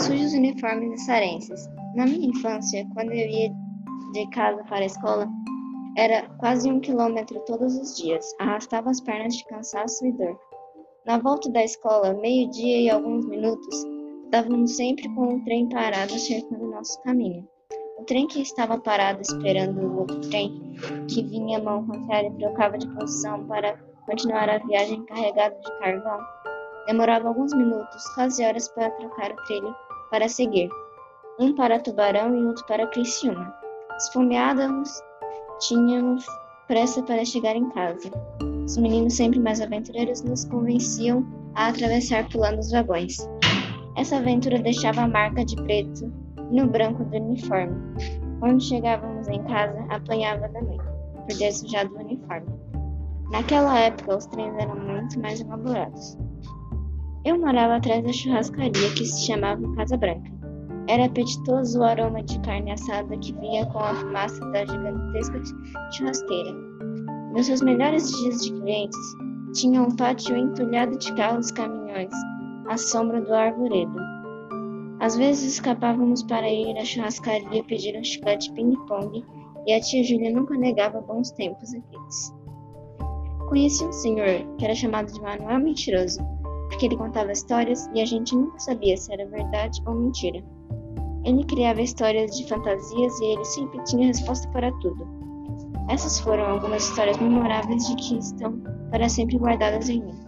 Sujos uniformes e sarenses. Na minha infância, quando eu ia de casa para a escola, era quase um quilômetro todos os dias. Arrastava as pernas de cansaço e dor. Na volta da escola, meio-dia e alguns minutos, estávamos sempre com um trem parado cercando nosso caminho. O trem que estava parado esperando o outro trem, que vinha mão contrária e trocava de posição para continuar a viagem carregado de carvão, demorava alguns minutos, quase horas, para trocar o trilho para seguir, um para Tubarão e outro para Criciúma. Esfomeados, tínhamos pressa para chegar em casa. Os meninos, sempre mais aventureiros, nos convenciam a atravessar pulando os vagões. Essa aventura deixava a marca de preto no branco do uniforme. Quando chegávamos em casa, apanhava da mãe, por ter sujado o uniforme. Naquela época, os trens eram muito mais elaborados. Eu morava atrás da churrascaria que se chamava Casa Branca. Era apetitoso o aroma de carne assada que vinha com a fumaça da gigantesca churrasqueira. Nos seus melhores dias de clientes, tinha um pátio entulhado de carros e caminhões, à sombra do arvoredo. Às vezes escapávamos para ir à churrascaria pedir um chiclete ping-pong e a tia Júlia nunca negava bons tempos aqueles. Conheci um senhor que era chamado de Manuel Mentiroso porque ele contava histórias e a gente nunca sabia se era verdade ou mentira. Ele criava histórias de fantasias e ele sempre tinha resposta para tudo. Essas foram algumas histórias memoráveis de que estão para sempre guardadas em mim.